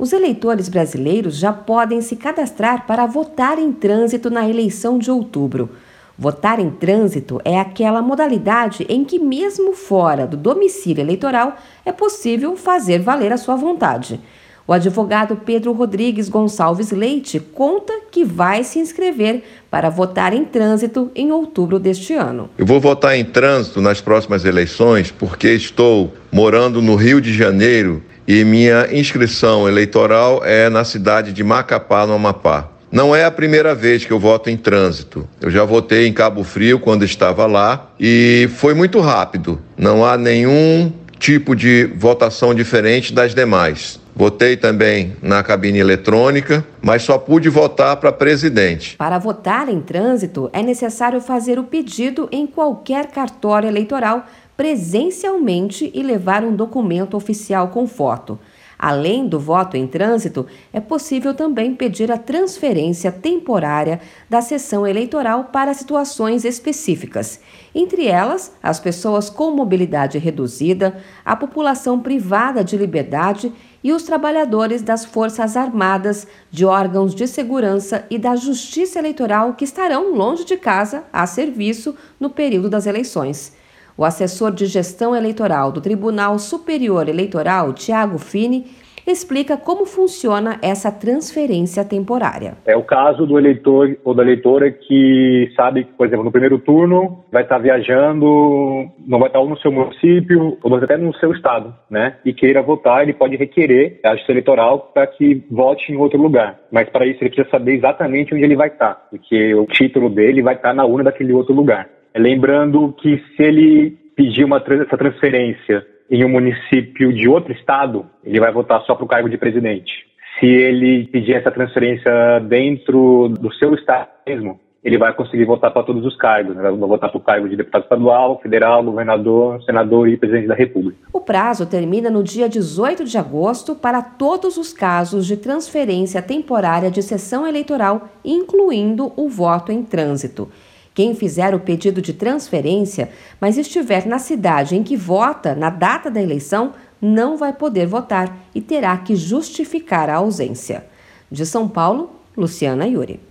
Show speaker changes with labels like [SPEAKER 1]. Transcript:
[SPEAKER 1] os eleitores brasileiros já podem se cadastrar para votar em trânsito na eleição de outubro. Votar em trânsito é aquela modalidade em que, mesmo fora do domicílio eleitoral, é possível fazer valer a sua vontade. O advogado Pedro Rodrigues Gonçalves Leite conta que vai se inscrever para votar em trânsito em outubro deste ano.
[SPEAKER 2] Eu vou votar em trânsito nas próximas eleições porque estou morando no Rio de Janeiro e minha inscrição eleitoral é na cidade de Macapá, no Amapá. Não é a primeira vez que eu voto em trânsito. Eu já votei em Cabo Frio quando estava lá e foi muito rápido. Não há nenhum tipo de votação diferente das demais. Votei também na cabine eletrônica, mas só pude votar para presidente.
[SPEAKER 1] Para votar em trânsito, é necessário fazer o pedido em qualquer cartório eleitoral presencialmente e levar um documento oficial com foto. Além do voto em trânsito, é possível também pedir a transferência temporária da sessão eleitoral para situações específicas, entre elas as pessoas com mobilidade reduzida, a população privada de liberdade e os trabalhadores das Forças Armadas, de órgãos de segurança e da Justiça Eleitoral que estarão longe de casa a serviço no período das eleições. O assessor de gestão eleitoral do Tribunal Superior Eleitoral, Tiago Fini, explica como funciona essa transferência temporária.
[SPEAKER 3] É o caso do eleitor ou da eleitora que sabe que, por exemplo, no primeiro turno vai estar viajando, não vai estar ou no seu município ou até no seu estado, né? E queira votar, ele pode requerer a justiça eleitoral para que vote em outro lugar. Mas para isso ele precisa saber exatamente onde ele vai estar, porque o título dele vai estar na urna daquele outro lugar. Lembrando que se ele pedir uma, essa transferência em um município de outro estado, ele vai votar só para o cargo de presidente. Se ele pedir essa transferência dentro do seu estado mesmo, ele vai conseguir votar para todos os cargos. Né? Vai votar para o cargo de deputado estadual, federal, governador, senador e presidente da República.
[SPEAKER 1] O prazo termina no dia 18 de agosto para todos os casos de transferência temporária de sessão eleitoral, incluindo o voto em trânsito. Quem fizer o pedido de transferência, mas estiver na cidade em que vota na data da eleição, não vai poder votar e terá que justificar a ausência. De São Paulo, Luciana Yuri.